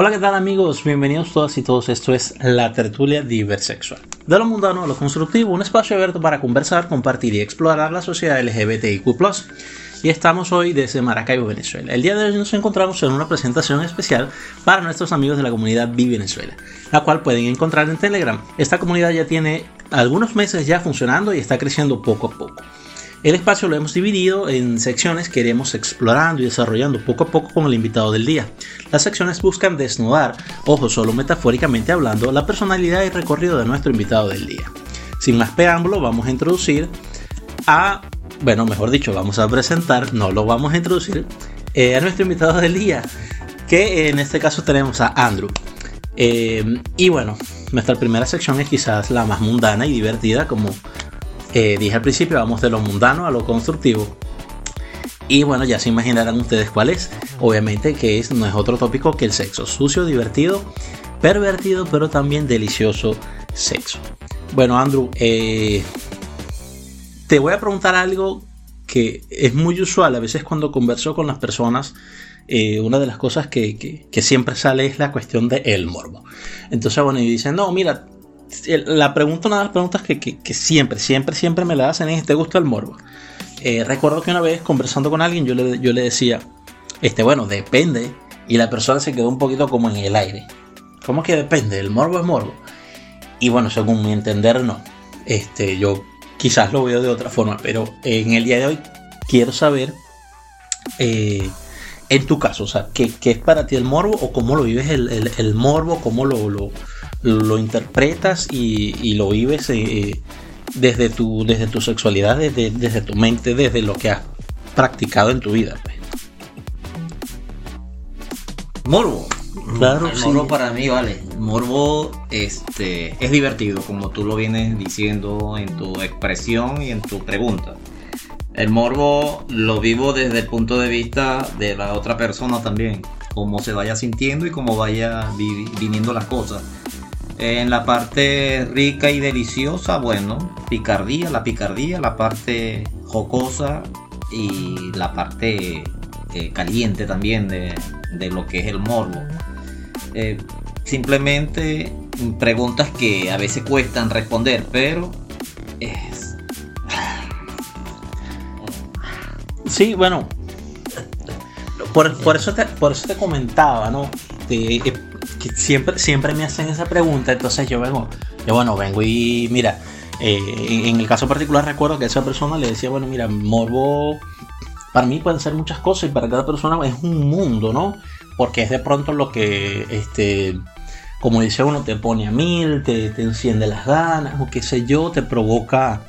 Hola, ¿qué tal amigos? Bienvenidos todas y todos. Esto es La Tertulia Diversexual. De lo mundano a lo constructivo, un espacio abierto para conversar, compartir y explorar la sociedad LGBTIQ+. Y estamos hoy desde Maracaibo, Venezuela. El día de hoy nos encontramos en una presentación especial para nuestros amigos de la comunidad Bi Venezuela, la cual pueden encontrar en Telegram. Esta comunidad ya tiene algunos meses ya funcionando y está creciendo poco a poco. El espacio lo hemos dividido en secciones que iremos explorando y desarrollando poco a poco con el invitado del día. Las secciones buscan desnudar, ojo solo metafóricamente hablando, la personalidad y recorrido de nuestro invitado del día. Sin más preámbulo, vamos a introducir a, bueno, mejor dicho, vamos a presentar, no lo vamos a introducir, eh, a nuestro invitado del día, que en este caso tenemos a Andrew. Eh, y bueno, nuestra primera sección es quizás la más mundana y divertida, como eh, dije al principio, vamos de lo mundano a lo constructivo. Y bueno, ya se imaginarán ustedes cuál es. Obviamente que es, no es otro tópico que el sexo. Sucio, divertido, pervertido, pero también delicioso sexo. Bueno, Andrew, eh, te voy a preguntar algo que es muy usual. A veces cuando converso con las personas, eh, una de las cosas que, siempre sale es la cuestión del el morbo. Entonces, bueno, y dicen, no, mira, la pregunta, una de las preguntas que, siempre, siempre, siempre me la hacen es, ¿te gusta el morbo? Eh, recuerdo que una vez conversando con alguien yo le, yo le decía, este, bueno, depende. Y la persona se quedó un poquito como en el aire. ¿Cómo que depende? ¿El morbo es morbo? Y bueno, según mi entender, no. Este, yo quizás lo veo de otra forma, pero en el día de hoy quiero saber, eh, en tu caso, o sea, ¿qué, es para ti el morbo o cómo lo vives el, morbo, cómo lo lo interpretas y, lo vives eh, desde, tu, desde tu sexualidad, desde, desde, tu mente, desde lo que has practicado en tu vida. Pues. Morbo. Claro, morbo para mí, vale. Morbo este, es divertido, como tú lo vienes diciendo en tu expresión y en tu pregunta. El morbo lo vivo desde el punto de vista de la otra persona también, cómo se vaya sintiendo y cómo vaya viniendo las cosas. En la parte rica y deliciosa, bueno, picardía, la picardía, la parte jocosa y la parte eh, caliente también de, lo que es el morbo. Eh, simplemente preguntas que a veces cuestan responder, pero es... Sí, bueno, por, eso, te, por eso te comentaba, ¿no? Eh, siempre, siempre me hacen esa pregunta, entonces yo vengo, yo bueno, vengo y mira, eh, en el caso particular recuerdo que esa persona le decía, bueno, mira, morbo para mí pueden ser muchas cosas y para cada persona es un mundo, ¿no? Porque es de pronto lo que, este, como dice uno, te pone a mil, te, te enciende las ganas, o qué sé yo, te provoca,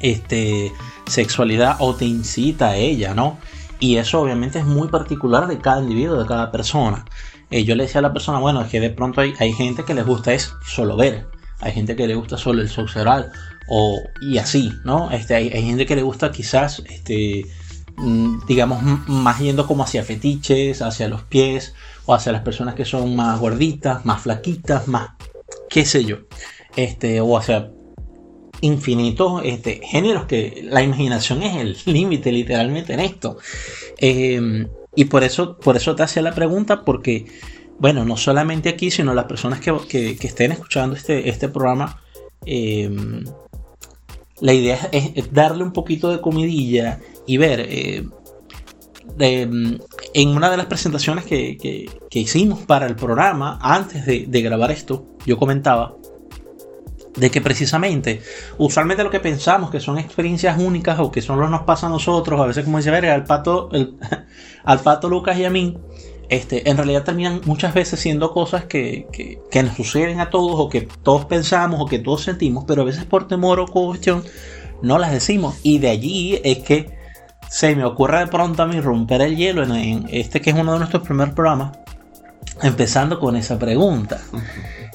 este, sexualidad o te incita a ella, ¿no? Y eso obviamente es muy particular de cada individuo, de cada persona. Eh, yo le decía a la persona, bueno, es que de pronto hay, gente que les gusta es solo ver, hay gente que le gusta solo el sexo o, y así, ¿no? Este, hay, gente que le gusta quizás, este, mm, digamos, más yendo como hacia fetiches, hacia los pies, o hacia las personas que son más gorditas, más flaquitas, más, qué sé yo, este, o hacia infinitos este, géneros que la imaginación es el límite literalmente en esto. Eh, y por eso, por eso te hacía la pregunta, porque, bueno, no solamente aquí, sino las personas que, estén escuchando este, este programa, em, la idea es, darle un poquito de comidilla y ver. Eh, em, en una de las presentaciones que, hicimos para el programa, antes de grabar esto, yo comentaba de que precisamente, usualmente lo que pensamos que son experiencias únicas o que solo nos pasa a nosotros, a veces como dice verga, al pato, al pato Lucas y a mí, este, en realidad terminan muchas veces siendo cosas que, que, nos suceden a todos o que todos pensamos o que todos sentimos, pero a veces por temor o cuestión no las decimos. Y de allí es que se me ocurre de pronto a mí romper el hielo en este que es uno de nuestros primeros programas, empezando con esa pregunta.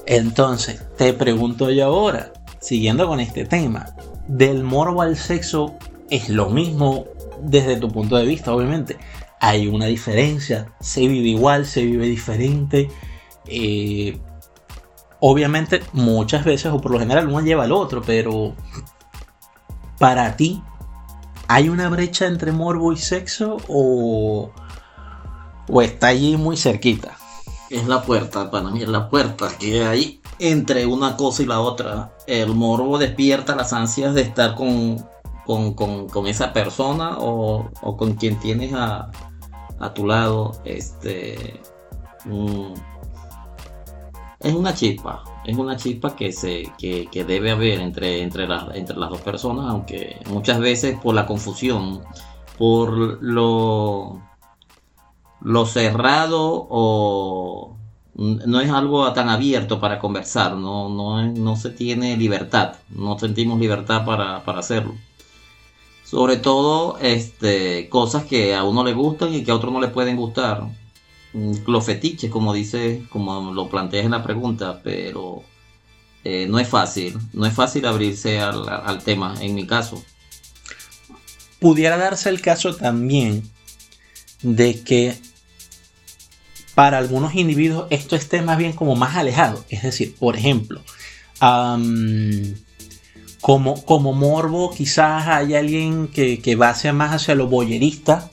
Entonces, te pregunto yo ahora, siguiendo con este tema, del morbo al sexo es lo mismo desde tu punto de vista, obviamente. Hay una diferencia, se vive igual, se vive diferente. Eh, obviamente, muchas veces, o por lo general, uno lleva al otro, pero para ti, ¿hay una brecha entre morbo y sexo o, o está allí muy cerquita? Es la puerta, para mí es la puerta que hay entre una cosa y la otra. El morbo despierta las ansias de estar con, con, esa persona o, con quien tienes a, tu lado. Este mm, es una chispa, es una chispa que se que, debe haber entre, entre, las, entre las dos personas, aunque muchas veces por la confusión, por lo lo cerrado o no es algo tan abierto para conversar, no, no, no se tiene libertad, no sentimos libertad para, hacerlo. Sobre todo este, cosas que a uno le gustan y que a otro no le pueden gustar. Mm, los fetiches, como dice, como lo planteas en la pregunta, pero eh, no es fácil, no es fácil abrirse al, al tema, en mi caso. Pudiera darse el caso también de que para algunos individuos esto esté más bien como más alejado. Es decir, por ejemplo, como, como morbo, quizás hay alguien que, que va más hacia lo boyerista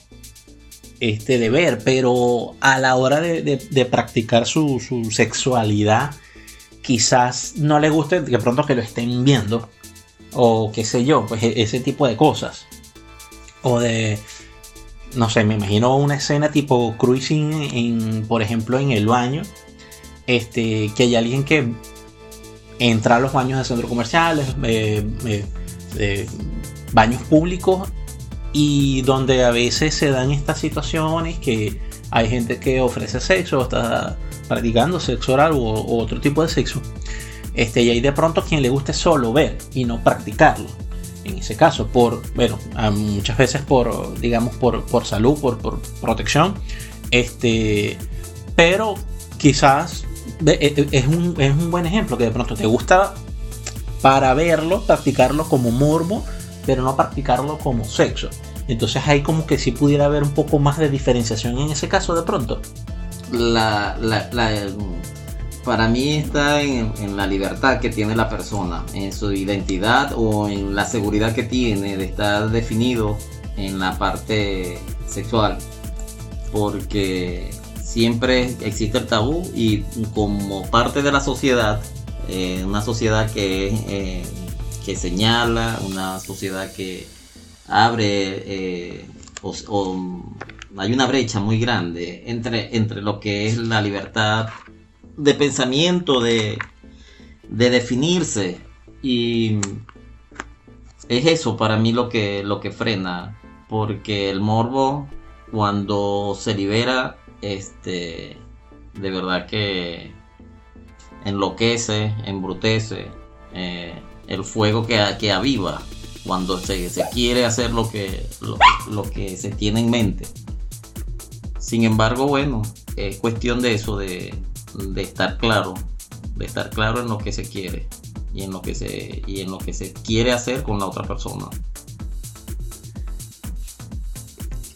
este, de ver, pero a la hora de, practicar su, su, sexualidad, quizás no le guste de pronto que lo estén viendo, o qué sé yo, pues e, ese tipo de cosas. O de, no sé, me imagino una escena tipo cruising, en, por ejemplo, en el baño, este, que hay alguien que entra a los baños de centros comerciales, eh, eh, baños públicos, y donde a veces se dan estas situaciones que hay gente que ofrece sexo, o está practicando sexo oral u, otro tipo de sexo. Este, y hay de pronto quien le guste solo ver y no practicarlo en ese caso, por, bueno, muchas veces por, digamos, por, por salud, por, por, protección, este, pero quizás e, e, es un, es un buen ejemplo que de pronto te gusta para verlo, practicarlo como morbo, pero no practicarlo como sexo. Entonces hay como que si pudiera haber un poco más de diferenciación en ese caso de pronto. La, para mí está en, la libertad que tiene la persona, en su identidad o en la seguridad que tiene de estar definido en la parte sexual. Porque siempre existe el tabú y como parte de la sociedad, eh, una sociedad que, eh, que señala, una sociedad que abre eh, hay una brecha muy grande entre, entre lo que es la libertad de pensamiento, de, de definirse. Y es eso para mí lo que, lo que frena. Porque el morbo, cuando se libera, este, de verdad que enloquece, embrutece. Eh, el fuego que, que aviva cuando se, se, quiere hacer lo que, lo, lo que se tiene en mente. Sin embargo, bueno, es cuestión de eso, de, de estar claro, de estar claro en lo que se quiere y en lo que se, y en lo que se quiere hacer con la otra persona.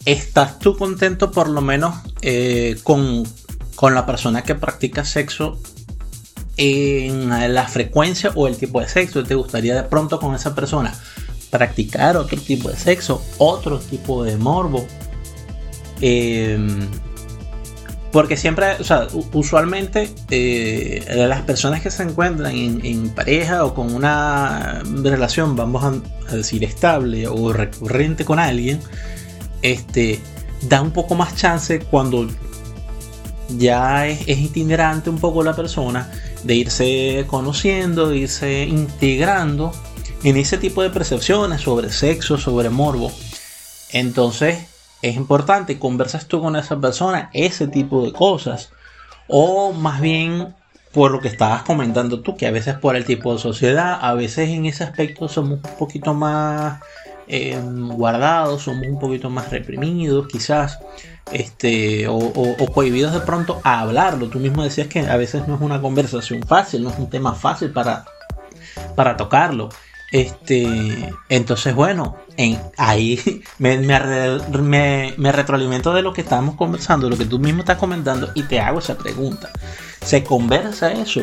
¿Estás tú contento por lo menos eh, con, con la persona que practica sexo en la frecuencia o el tipo de sexo? ¿Te gustaría de pronto con esa persona practicar otro tipo de sexo, otro tipo de morbo? Eh, porque siempre, o sea, usualmente eh, las personas que se encuentran en, pareja o con una relación, vamos a, decir, estable o recurrente con alguien, este, da un poco más chance cuando ya es, itinerante un poco la persona de irse conociendo, de irse integrando en ese tipo de percepciones sobre sexo, sobre morbo. Entonces, es importante, conversas tú con esa persona ese tipo de cosas. O más bien por lo que estabas comentando tú, que a veces por el tipo de sociedad, a veces en ese aspecto somos un poquito más em, guardados, somos un poquito más reprimidos, quizás, este, o, o, de pronto a hablarlo. Tú mismo decías que a veces no es una conversación fácil, no es un tema fácil para, para tocarlo. Este, entonces, bueno, en, ahí me, me, retroalimento de lo que estamos conversando, lo que tú mismo estás comentando, y te hago esa pregunta. ¿Se conversa eso?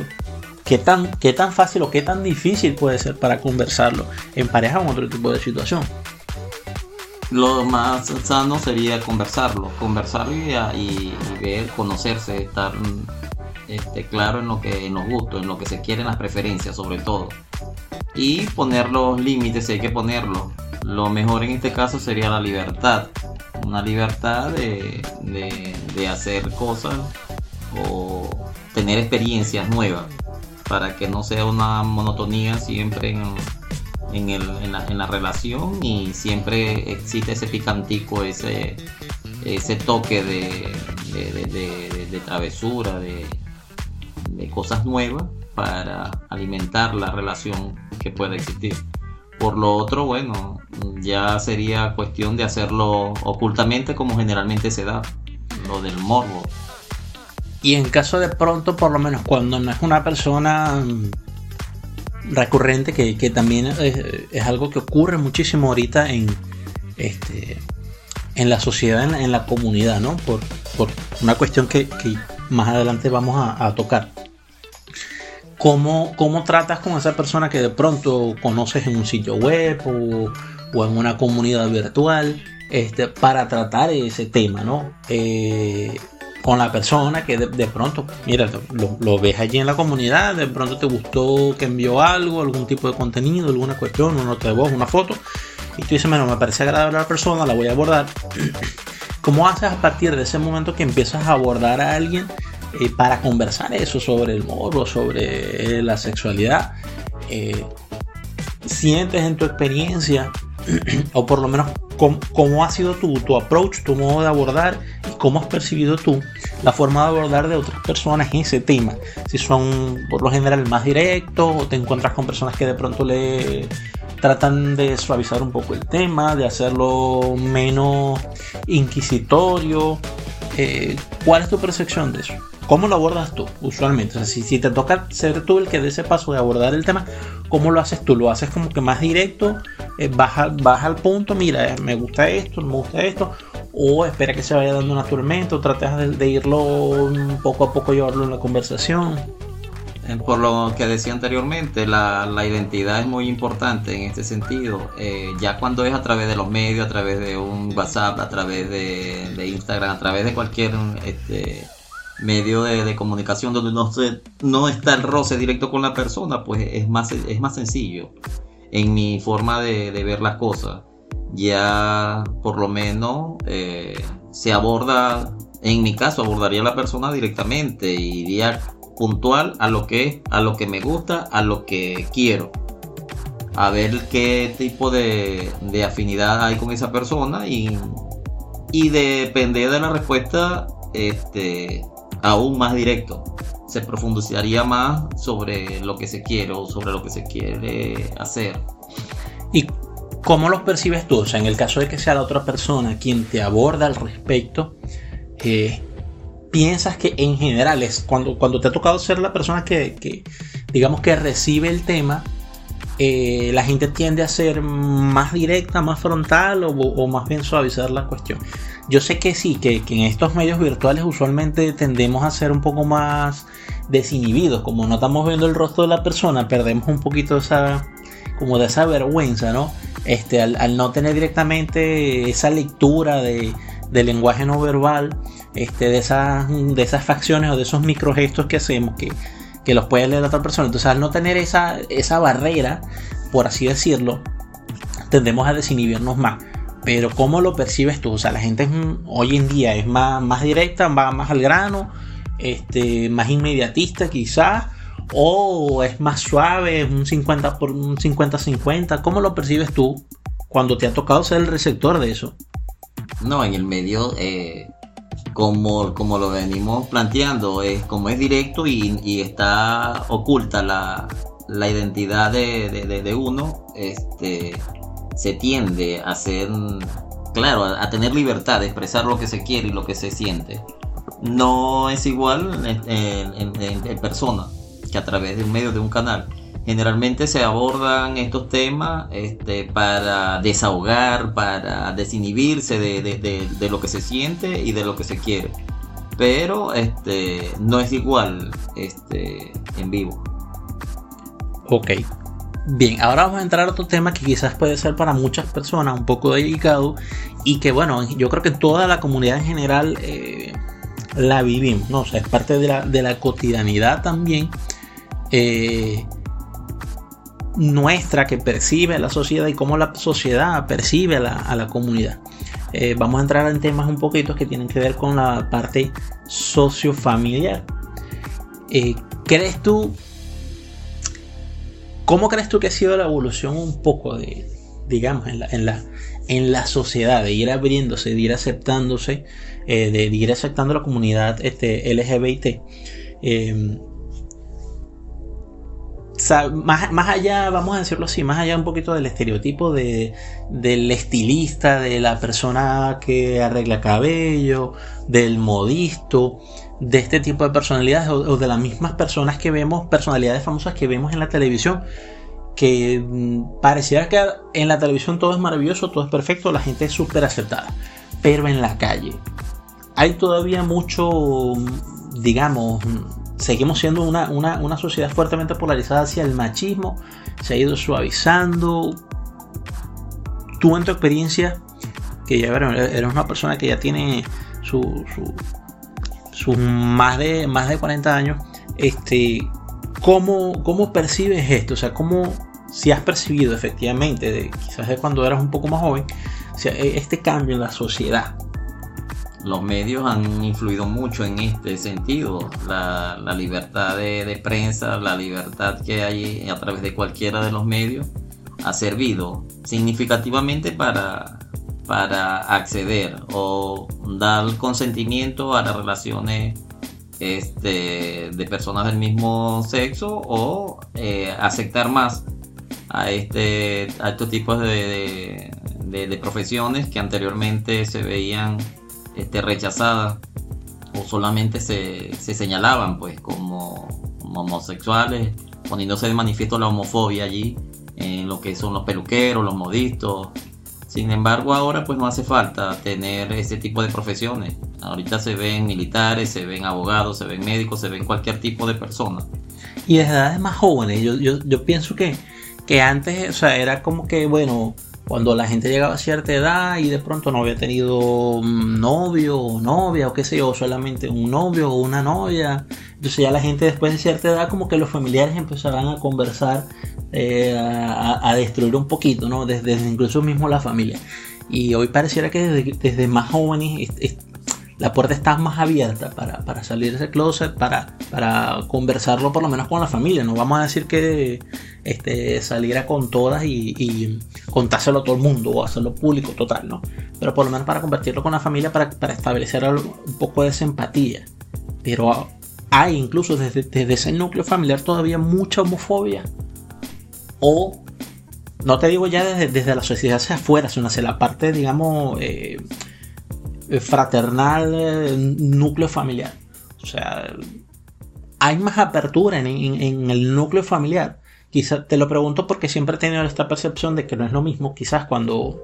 ¿Qué tan, ¿Qué tan fácil o qué tan difícil puede ser para conversarlo en pareja o otro tipo de situación? lo más sano sería conversarlo, conversarlo y, ver, conocerse, estar este, claro en lo que nos gusta, en lo que se quiere, en las preferencias sobre todo. Y poner los límites si hay que ponerlos. Lo mejor en este caso sería la libertad. Una libertad de, de hacer cosas o tener experiencias nuevas para que no sea una monotonía siempre en, en, la, relación y siempre existe ese picantico, ese, ese toque de, de, travesura, de, cosas nuevas para alimentar la relación que pueda existir. Por lo otro, bueno, ya sería cuestión de hacerlo ocultamente como generalmente se da, lo del morbo. Y en caso de pronto, por lo menos cuando no es una persona recurrente que, también es, algo que ocurre muchísimo ahorita en, este, en la sociedad, en, la comunidad, ¿no? Por, una cuestión que, más adelante vamos a, tocar. ¿Cómo, ¿Cómo, tratas con esa persona que de pronto conoces en un sitio web o, en una comunidad virtual este, para tratar ese tema, ¿no? Eh, con la persona que de, pronto, mira, lo, ves allí en la comunidad, de pronto te gustó que envió algo, algún tipo de contenido, alguna cuestión, una nota de voz, una foto, y tú dices, bueno, me parece agradable la persona, la voy a abordar. ¿Cómo haces a partir de ese momento que empiezas a abordar a alguien eh, para conversar eso sobre el morbo, sobre la sexualidad? Eh, ¿Sientes en tu experiencia, o por lo menos cómo, ha sido tu, tu approach, tu modo de abordar y cómo has percibido tú la forma de abordar de otras personas en ese tema. Si son por lo general más directos o te encuentras con personas que de pronto le tratan de suavizar un poco el tema, de hacerlo menos inquisitorio. Eh, ¿Cuál es tu percepción de eso? ¿Cómo lo abordas tú usualmente? O sea, si, te toca ser tú el que dé ese paso de abordar el tema, ¿cómo lo haces tú? ¿Lo haces como que más directo? Eh, ¿Vas, vas, al punto? Mira, me gusta esto, me gusta esto. O espera que se vaya dando naturalmente, o tratas de, irlo poco a poco llevarlo en la conversación. Eh, por lo que decía anteriormente, la, identidad es muy importante en este sentido. Eh, ya cuando es a través de los medios, a través de un WhatsApp, a través de, Instagram, a través de cualquier este, medio de, comunicación donde no, se, no está el roce directo con la persona, pues es más, es más sencillo en mi forma de, ver las cosas. Ya por lo menos eh, se aborda, en mi caso abordaría a la persona directamente y iría puntual a lo que a lo que me gusta, a lo que quiero. A ver qué tipo de, de afinidad hay con esa persona y, y depender de la respuesta, este, aún más directo. Se profundizaría más sobre lo que se quiere o sobre lo que se quiere hacer. ¿Y cómo los percibes tú? O sea, en el caso de que sea la otra persona quien te aborda al respecto, eh, piensas que en general cuando, cuando te ha tocado ser la persona que, digamos que recibe el tema, eh, la gente tiende a ser más directa, más frontal o, más bien suavizar la cuestión. Yo sé que sí, que, en estos medios virtuales usualmente tendemos a ser un poco más desinhibidos, como no estamos viendo el rostro de la persona, perdemos un poquito esa, como de esa vergüenza, ¿no? Este, al, no tener directamente esa lectura de, lenguaje no verbal, este, de, esas, de esas facciones o de esos microgestos que hacemos que que los puede leer otra persona. Entonces, al no tener esa, esa barrera, por así decirlo, tendemos a desinhibirnos más. Pero ¿cómo lo percibes tú? O sea, la gente hoy en día es más, más directa, va más al grano, este, más inmediatista quizás, o es más suave, un 50 por un 50-50. ¿Cómo lo percibes tú cuando te ha tocado ser el receptor de eso? No, en el medio eh, como, como lo venimos planteando, es como es directo y, está oculta la, identidad de, uno, este, se tiende a ser, claro, a, tener libertad de expresar lo que se quiere y lo que se siente. No es igual en, en persona que a través de un medio de un canal. Generalmente se abordan estos temas este, para desahogar, para desinhibirse de, lo que se siente y de lo que se quiere. Pero este, no es igual este, en vivo. Ok. Bien, ahora vamos a entrar a otro tema que quizás puede ser para muchas personas un poco delicado y que bueno, yo creo que toda la comunidad en general eh, la vivimos, ¿no? O sea, es parte de la, de la cotidianidad también eh, nuestra que percibe la sociedad y cómo la sociedad percibe a la, comunidad. Eh, vamos a entrar en temas un poquito que tienen que ver con la parte sociofamiliar. ¿Crees tú ¿Cómo crees tú que ha sido la evolución un poco de, digamos, en la, en la, en la sociedad, de ir abriéndose, de ir aceptándose, eh, de, ir aceptando la comunidad este, LGBT? Más, más, allá, vamos a decirlo así, más allá un poquito del estereotipo de, del estilista, de la persona que arregla cabello, del modisto, de este tipo de personalidades o, de las mismas personas que vemos, personalidades famosas que vemos en la televisión, que mm, pareciera que en la televisión todo es maravilloso, todo es perfecto, la gente es súper aceptada, pero en la calle hay todavía mucho, digamos, seguimos siendo una, una sociedad fuertemente polarizada hacia el machismo, se ha ido suavizando. Tú en tu experiencia, que ya eres una persona que ya tiene su, sus más de, más de 40 años, este, ¿cómo, ¿cómo percibes esto? O sea, ¿cómo, si has percibido efectivamente, quizás de cuando eras un poco más joven, e, este cambio en la sociedad? Los medios han influido mucho en este sentido. La, libertad de, prensa, la libertad que hay a través de cualquiera de los medios, ha servido significativamente para para acceder o dar consentimiento a las relaciones este, de personas del mismo sexo o eh, aceptar más a, este, a estos tipos de, profesiones que anteriormente se veían este, rechazadas o solamente se, se señalaban pues como, como, homosexuales, poniéndose de manifiesto la homofobia allí en lo que son los peluqueros, los modistos, sin embargo, ahora pues no hace falta tener ese tipo de profesiones. Ahorita se ven militares, se ven abogados, se ven médicos, se ven cualquier tipo de persona. Y desde edades más jóvenes, yo, yo, yo pienso que, que antes, o sea, era como que, bueno, cuando la gente llegaba a cierta edad y de pronto no había tenido novio o novia o qué sé yo, solamente un novio o una novia. Entonces ya la gente después de cierta edad como que los familiares empezaban a conversar, eh, a, destruir un poquito, ¿no? Desde, incluso mismo la familia. Y hoy pareciera que desde, más jóvenes la puerta está más abierta para, salir de ese closet, para, para conversarlo por lo menos con la familia. No vamos a decir que este, saliera con todas y, contárselo a todo el mundo o hacerlo público total, ¿no? Pero por lo menos para convertirlo con la familia, para, establecer un poco de empatía. Pero hay incluso desde, ese núcleo familiar todavía mucha homofobia. O, no te digo ya desde, la sociedad hacia afuera, sino hacia la parte, digamos, eh, fraternal eh, núcleo familiar. O sea, hay más apertura en, el núcleo familiar. Quizás te lo pregunto porque siempre he tenido esta percepción de que no es lo mismo. Quizás cuando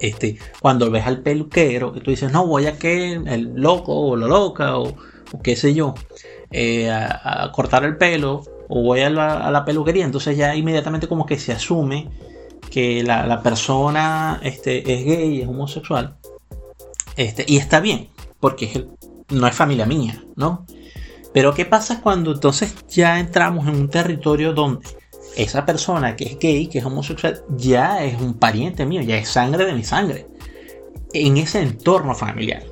este, cuando ves al peluquero, que tú dices, no, voy a que el loco o la loca o, qué sé yo, eh, a, cortar el pelo o voy a la, peluquería, entonces ya inmediatamente como que se asume que la, persona este, es gay, es homosexual este, y está bien, porque no es familia mía, ¿no? Pero ¿qué pasa cuando entonces ya entramos en un territorio donde esa persona que es gay, que es homosexual, ya es un pariente mío, ya es sangre de mi sangre? En ese entorno familiar,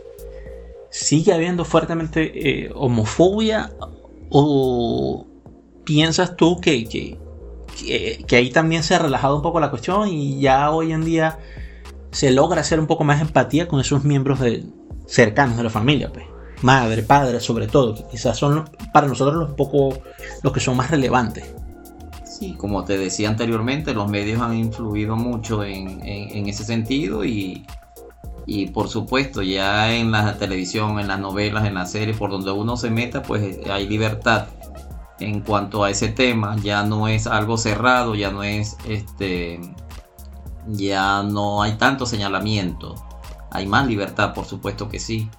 ¿sigue habiendo fuertemente eh, homofobia o piensas tú que, que, que ahí también se ha relajado un poco la cuestión y ya hoy en día se logra hacer un poco más empatía con esos miembros de, cercanos de la familia, pues. Madre, padre, sobre todo, que quizás son para nosotros los poco los que son más relevantes. Sí, como te decía anteriormente, los medios han influido mucho en, ese sentido y, y por supuesto ya en la televisión, en las novelas, en las series, por donde uno se meta, pues hay libertad en cuanto a ese tema, ya no es algo cerrado, ya no es este ya no hay tanto señalamiento. Hay más libertad, por supuesto que sí.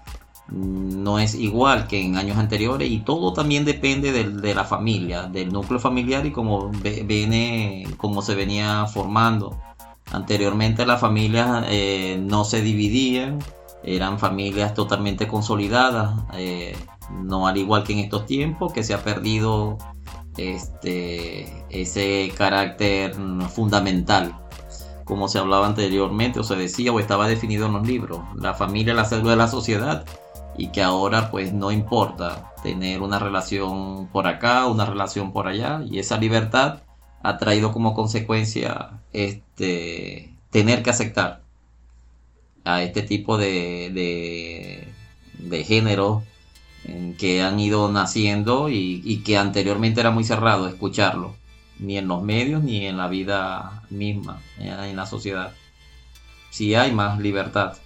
no es igual que en años anteriores y todo también depende de, la familia, del núcleo familiar y cómo viene, cómo se venía formando. Anteriormente las familias eh, no se dividían, eran familias totalmente consolidadas, eh, no al igual que en estos tiempos que se ha perdido este, ese carácter fundamental como se hablaba anteriormente o se decía o estaba definido en los libros. La familia la célula de la sociedad y que ahora pues no importa tener una relación por acá, una relación por allá y esa libertad ha traído como consecuencia este tener que aceptar a este tipo de, de, géneros que han ido naciendo y, que anteriormente era muy cerrado escucharlo, ni en los medios ni en la vida misma, en la sociedad. Si hay más libertad,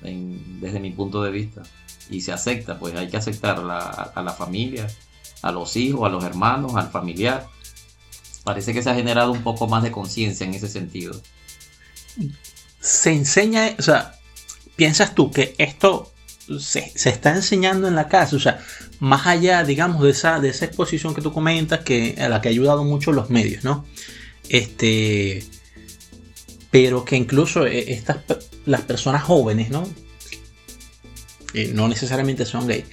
desde mi punto de vista y se acepta, pues hay que aceptar a la familia, a los hijos, a los hermanos, al familiar. Parece que se ha generado un poco más de conciencia en ese sentido. Se enseña, o sea, piensas tú que esto se, está enseñando en la casa, o sea, más allá, digamos, de esa, de esa exposición que tú comentas, que, a la que ha ayudado mucho los medios, ¿no? Este, pero que incluso eh, estas, las personas jóvenes, ¿no? Eh, no necesariamente son gays,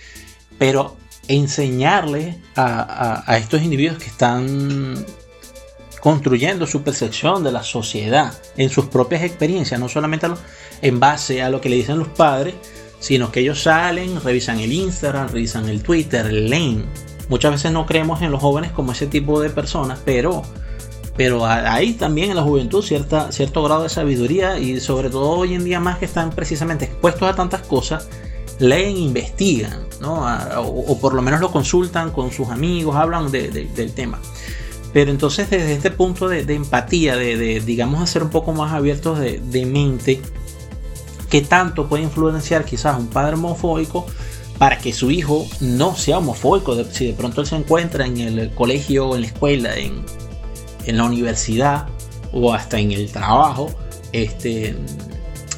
pero enseñarle a, estos individuos que están construyendo su percepción de la sociedad en sus propias experiencias, no solamente en base a lo que le dicen los padres, sino que ellos salen, revisan el Instagram, revisan el Twitter, leen. Muchas veces no creemos en los jóvenes como ese tipo de personas, pero, pero hay también en la juventud cierta, cierto grado de sabiduría y sobre todo hoy en día más que están precisamente expuestos a tantas cosas leen, investigan, ¿no? o, por lo menos lo consultan con sus amigos, hablan del tema. Pero entonces desde este punto de, empatía, de, digamos, hacer un poco más abiertos de, mente, ¿qué tanto puede influenciar quizás un padre homofóbico para que su hijo no sea homofóbico? Si de pronto él se encuentra en el colegio, en la escuela, en, en la universidad o hasta en el trabajo, este,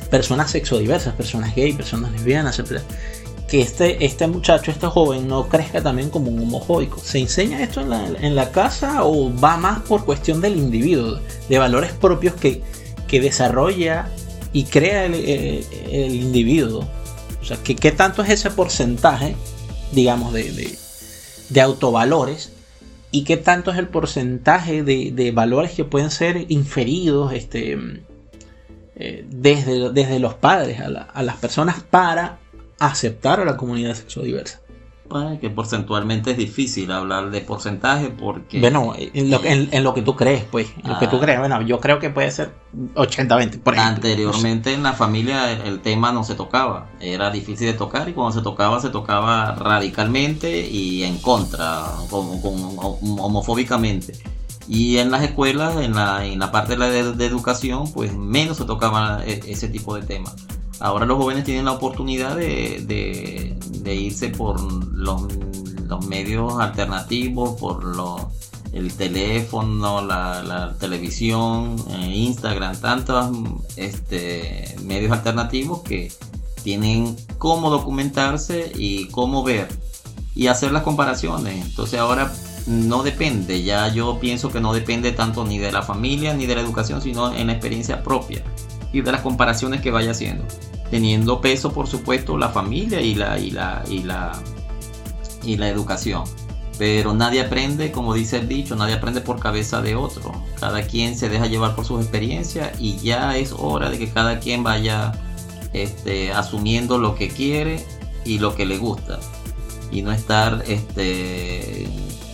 personas sexodiversas, personas gay, personas lesbianas, etc. Que este, este muchacho, este joven, no crezca también como un homofóbico. ¿Se enseña esto en la, casa o va más por cuestión del individuo, de valores propios que, que desarrolla y crea el, individuo? O sea, ¿qué, ¿qué, tanto es ese porcentaje, digamos, de, de, autovalores y qué tanto es el porcentaje de, de, valores que pueden ser inferidos, este, eh, desde, desde los padres a, las personas para aceptar a la comunidad sexodiversa. Bueno, que porcentualmente es difícil hablar de porcentaje porque... Bueno, en lo, que tú crees, pues, lo que tú ah. crees, bueno, yo creo que puede ser 80-20, por ejemplo. Anteriormente en la familia el, tema no se tocaba, era difícil de tocar y cuando se tocaba se tocaba radicalmente y en contra, homofóbicamente. Y en las escuelas, en la, en la parte de, la de, educación, pues menos se tocaba e, ese tipo de temas. Ahora los jóvenes tienen la oportunidad de, irse por los, medios alternativos, por el teléfono, la, la televisión, eh, Instagram, tantos este, medios alternativos que tienen cómo documentarse y cómo ver y hacer las comparaciones. Entonces ahora no depende, ya yo pienso que no depende tanto ni de la familia ni de la educación, sino en la experiencia propia y de las comparaciones que vaya haciendo. Teniendo peso, por supuesto, la familia y la, y la, y la, y la educación. Pero nadie aprende, como dice el dicho, nadie aprende por cabeza de otro. Cada quien se deja llevar por sus experiencias y ya es hora de que cada quien vaya este, asumiendo lo que quiere y lo que le gusta. Y no estar este,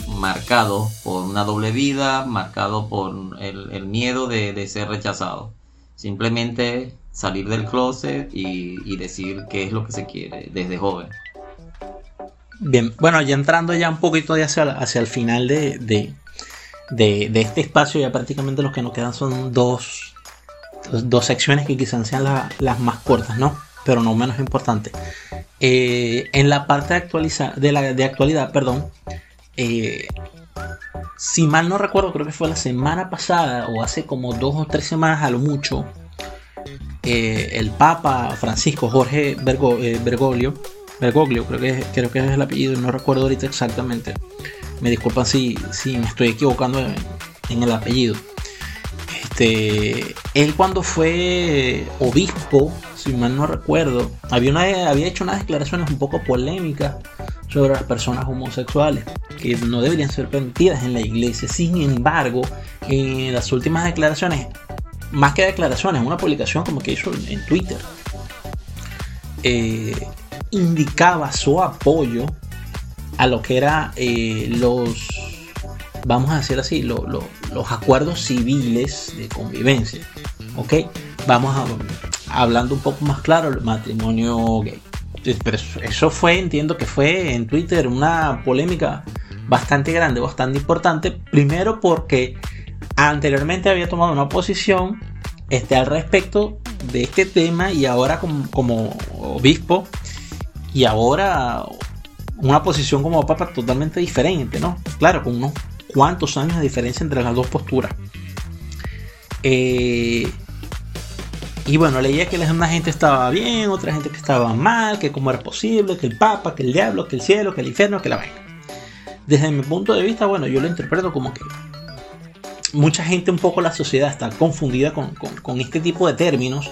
marcado por una doble vida, marcado por el, miedo de, ser rechazado. Simplemente salir del closet y, decir qué es lo que se quiere desde joven. Bien, bueno, ya entrando ya un poquito hacia, hacia el final de, de, este espacio, ya prácticamente los que nos quedan son dos, dos secciones que quizás sean las más cortas, ¿no? Pero no menos importantes. Eh, en la parte de, de, la, de actualidad, perdón, eh, si mal no recuerdo, creo que fue la semana pasada o hace como dos o tres semanas a lo mucho, eh, el Papa Francisco Jorge eh, Bergoglio Bergoglio, creo que, creo que es el apellido, no recuerdo ahorita exactamente. Me disculpan si, si me estoy equivocando en, el apellido. Este, él cuando fue obispo, si mal no recuerdo, había, una, había hecho unas declaraciones un poco polémicas sobre las personas homosexuales que no deberían ser permitidas en la iglesia. Sin embargo, en las últimas declaraciones, más que declaraciones, una publicación como que hizo en Twitter, eh, indicaba su apoyo a lo que era eh, los, vamos a decir así, los acuerdos civiles de convivencia. ¿Ok? Vamos a, hablando un poco más claro, el matrimonio gay. Pero eso fue, entiendo que fue en Twitter una polémica bastante grande, bastante importante. Primero porque anteriormente había tomado una posición este, al respecto de este tema y ahora como, obispo y ahora una posición como papa totalmente diferente, ¿no? Claro, con unos cuantos años de diferencia entre las dos posturas. Eh, y bueno, leía que una gente estaba bien, otra gente que estaba mal, que cómo era posible, que el papa, que el diablo, que el cielo, que el infierno, que la vaina. Desde mi punto de vista, bueno, yo lo interpreto como que mucha gente, un poco la sociedad está confundida con, este tipo de términos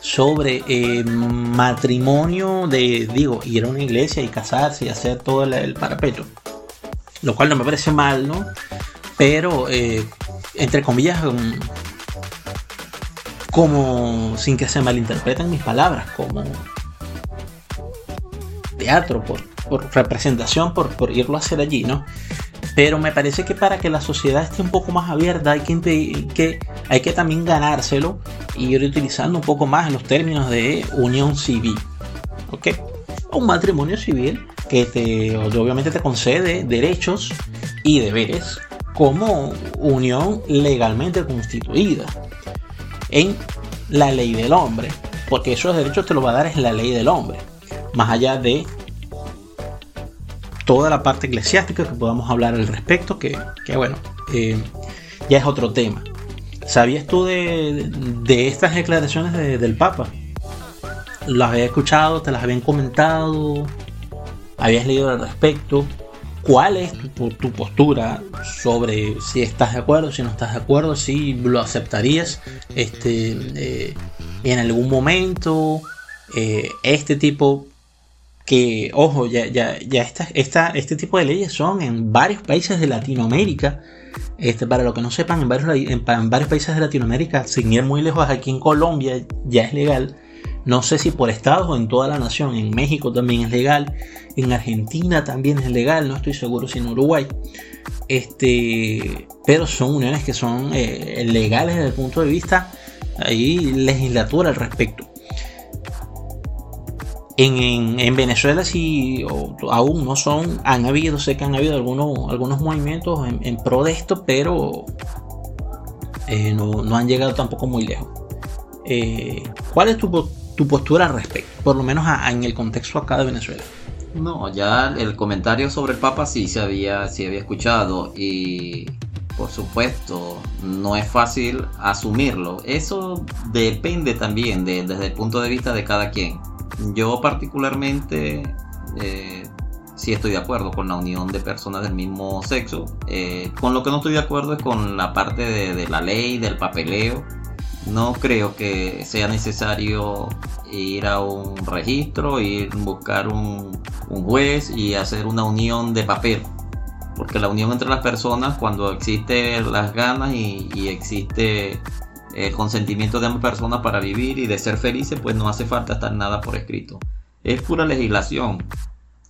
sobre eh, matrimonio de, digo, ir a una iglesia y casarse y hacer todo el, parapeto. Lo cual no me parece mal, ¿no? Pero, eh, entre comillas, um, como sin que se malinterpreten mis palabras, como teatro, por, representación, por, por irlo a hacer allí, ¿no? Pero me parece que para que la sociedad esté un poco más abierta hay que, que, hay que también ganárselo y ir utilizando un poco más los términos de unión civil. ¿Ok? Un matrimonio civil que te, obviamente te concede derechos y deberes como unión legalmente constituida en la ley del hombre. Porque esos derechos te los va a dar es la ley del hombre. Más allá de toda la parte eclesiástica que podamos hablar al respecto, que, bueno, eh, ya es otro tema. ¿Sabías tú de, estas declaraciones del Papa? ¿Las habías escuchado? ¿Te las habían comentado? ¿Habías leído al respecto? ¿Cuál es tu, postura sobre si estás de acuerdo, si no estás de acuerdo, si lo aceptarías este, eh, en algún momento? Eh, este tipo que, ojo, ya, ya, ya esta, este tipo de leyes son en varios países de Latinoamérica. Este, para los que no sepan, en varios, en, varios países de Latinoamérica, sin ir muy lejos, aquí en Colombia ya es legal. No sé si por estados o en toda la nación. En México también es legal. En Argentina también es legal. No estoy seguro si en Uruguay. Este, pero son uniones que son eh, legales desde el punto de vista hay legislatura al respecto. En, Venezuela sí aún no son, han habido, sé que han habido algunos, algunos movimientos en, pro de esto, pero eh, no, han llegado tampoco muy lejos. Eh, ¿Cuál es tu, postura al respecto? Por lo menos en el contexto acá de Venezuela. No, ya el comentario sobre el Papa sí se había, sí había escuchado y por supuesto no es fácil asumirlo. Eso depende también desde el punto de vista de cada quien yo particularmente eh, sí estoy de acuerdo con la unión de personas del mismo sexo. Eh, con lo que no estoy de acuerdo es con la parte de, la ley, del papeleo. No creo que sea necesario ir a un registro, ir buscar un, juez y hacer una unión de papel. Porque la unión entre las personas, cuando existe las ganas y, y existe el consentimiento de ambas personas para vivir y de ser felices, pues no hace falta estar nada por escrito. Es pura legislación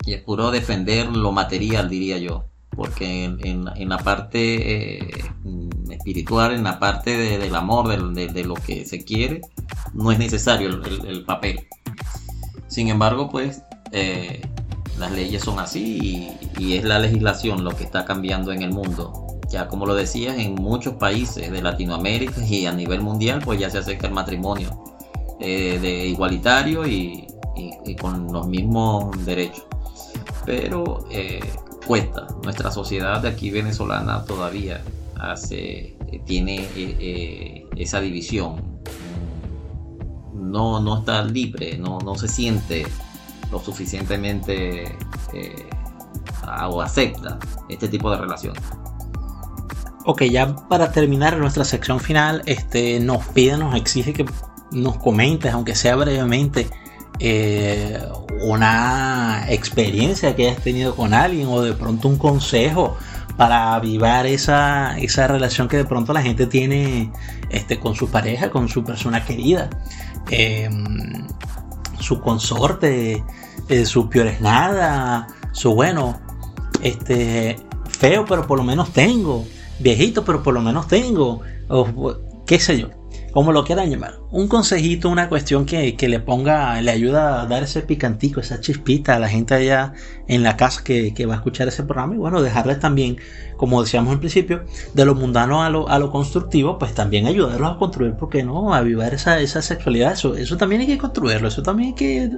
y es puro defender lo material, diría yo. Porque en, la parte eh, espiritual, en la parte del amor, de, lo que se quiere, no es necesario el, papel. Sin embargo, pues eh, las leyes son así y, es la legislación lo que está cambiando en el mundo ya como lo decías, en muchos países de Latinoamérica y a nivel mundial, pues ya se acerca el matrimonio eh, de igualitario y, con los mismos derechos. Pero cuesta, nuestra sociedad de aquí venezolana todavía hace, eh, tiene esa división. No, no está libre, no, no se siente lo suficientemente eh, o acepta este tipo de relación. Ok, ya para terminar nuestra sección final, este, nos pide, nos exige que nos comentes, aunque sea brevemente, eh, una experiencia que hayas tenido con alguien o de pronto un consejo para avivar esa, esa relación que de pronto la gente tiene este, con su pareja, con su persona querida, em, su consorte, eh, su es nada, su bueno, este, feo pero por lo menos tengo, viejito pero por lo menos tengo, qué sé yo como lo quieran llamar. Un consejito, una cuestión que, le ponga, le ayuda a dar ese picantico, esa chispita a la gente allá en la casa que, va a escuchar ese programa. Y bueno, dejarles también, como decíamos al principio, de lo mundano a lo, a lo constructivo, pues también ayudarlos a construir, porque no? A avivar esa, esa sexualidad. Eso, eso también hay que construirlo, eso también hay que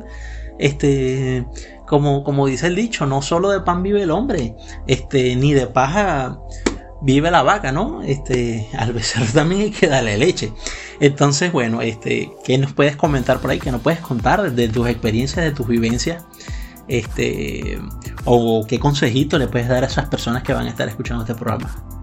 este como, como dice el dicho, no solo de pan vive el hombre, este, ni de paja vive la vaca, ¿no? Este, al becerro también hay que darle leche. Entonces, bueno, este, ¿qué nos puedes comentar por ahí? ¿Qué nos puedes contar de tus experiencias, de tus vivencias? Este, o qué consejito le puedes dar a esas personas que van a estar escuchando este programa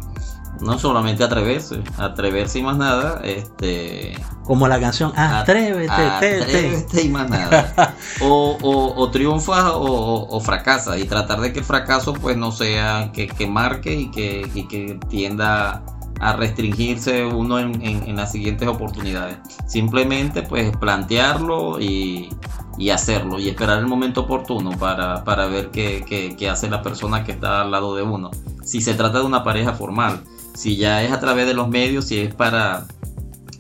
no solamente atreverse, atreverse y más nada, este... Como la canción, atrévete, atrévete y más nada. o, o, o triunfa o, o, fracasa y tratar de que el fracaso pues no sea que, que marque y que, y que tienda a restringirse uno en, en, las siguientes oportunidades. Simplemente pues plantearlo y, y hacerlo y esperar el momento oportuno para, para ver qué, qué, qué, hace la persona que está al lado de uno. Si se trata de una pareja formal, si ya es a través de los medios, si es para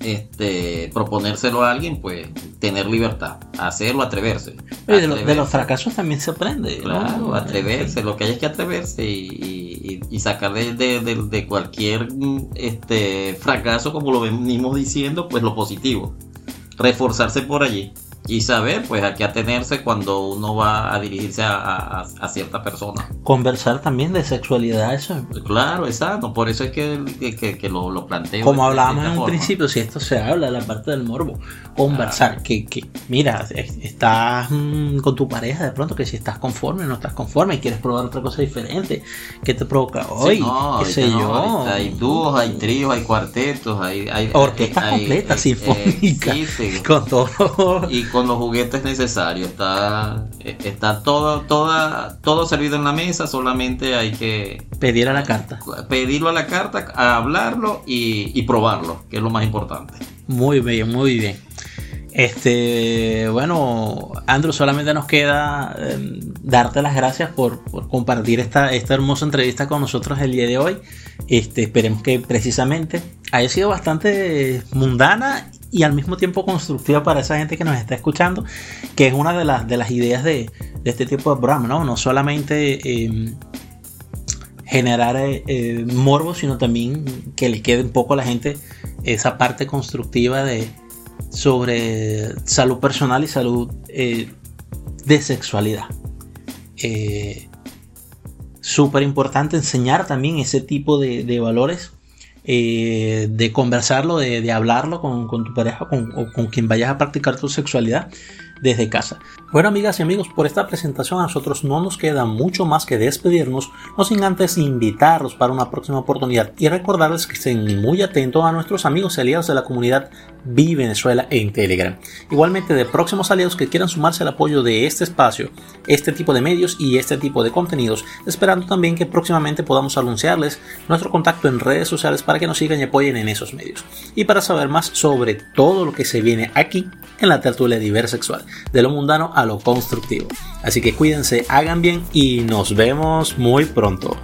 este, proponérselo a alguien, pues tener libertad, hacerlo, atreverse. de, los fracasos también se aprende. Claro, atreverse, lo que hay es que atreverse y, y, sacar de, de, cualquier este, fracaso, como lo venimos diciendo, pues lo positivo. Reforzarse por allí y saber pues a qué atenerse cuando uno va a dirigirse a, cierta persona. Conversar también de sexualidad, eso. Claro, exacto, por eso es que, que, lo, lo, planteo. Como hablábamos en un principio, si esto se habla, la parte del morbo, conversar, que, que, mira, estás mm, con tu pareja de pronto, que si estás conforme, no estás conforme y quieres probar otra cosa diferente, ¿qué te provoca hoy? qué sé yo. Hay dúos, hay tríos, hay cuartetos, hay... hay Orquestas completas, sinfónicas, con todo con los juguetes necesarios. Está, está todo, toda, todo servido en la mesa, solamente hay que... Pedir a la carta. Pedirlo a la carta, a hablarlo y, probarlo, que es lo más importante. Muy bien, muy bien. Este, bueno, Andrew, solamente nos queda em, darte las gracias por, compartir esta, esta hermosa entrevista con nosotros el día de hoy. Este, esperemos que precisamente haya sido bastante mundana y al mismo tiempo constructiva para esa gente que nos está escuchando, que es una de las, de las ideas de, este tipo de programa, ¿no? No solamente em, generar eh, eh, morbo, sino también que le quede un poco a la gente esa parte constructiva de sobre salud personal y salud eh, de sexualidad. Súper importante enseñar también ese tipo de, de valores eh, de conversarlo, de, hablarlo con, tu pareja o con quien vayas a practicar tu sexualidad desde casa. Bueno amigas y amigos, por esta presentación a nosotros no nos queda mucho más que despedirnos, no sin antes invitarlos para una próxima oportunidad y recordarles que estén muy atentos a nuestros amigos y aliados de la comunidad Vi Venezuela en Telegram. Igualmente de próximos aliados que quieran sumarse al apoyo de este espacio, este tipo de medios y este tipo de contenidos, esperando también que próximamente podamos anunciarles nuestro contacto en redes sociales para que nos sigan y apoyen en esos medios. Y para saber más sobre todo lo que se viene aquí en la tertulia diversexual, de lo mundano a lo constructivo. Así que cuídense, hagan bien y nos vemos muy pronto.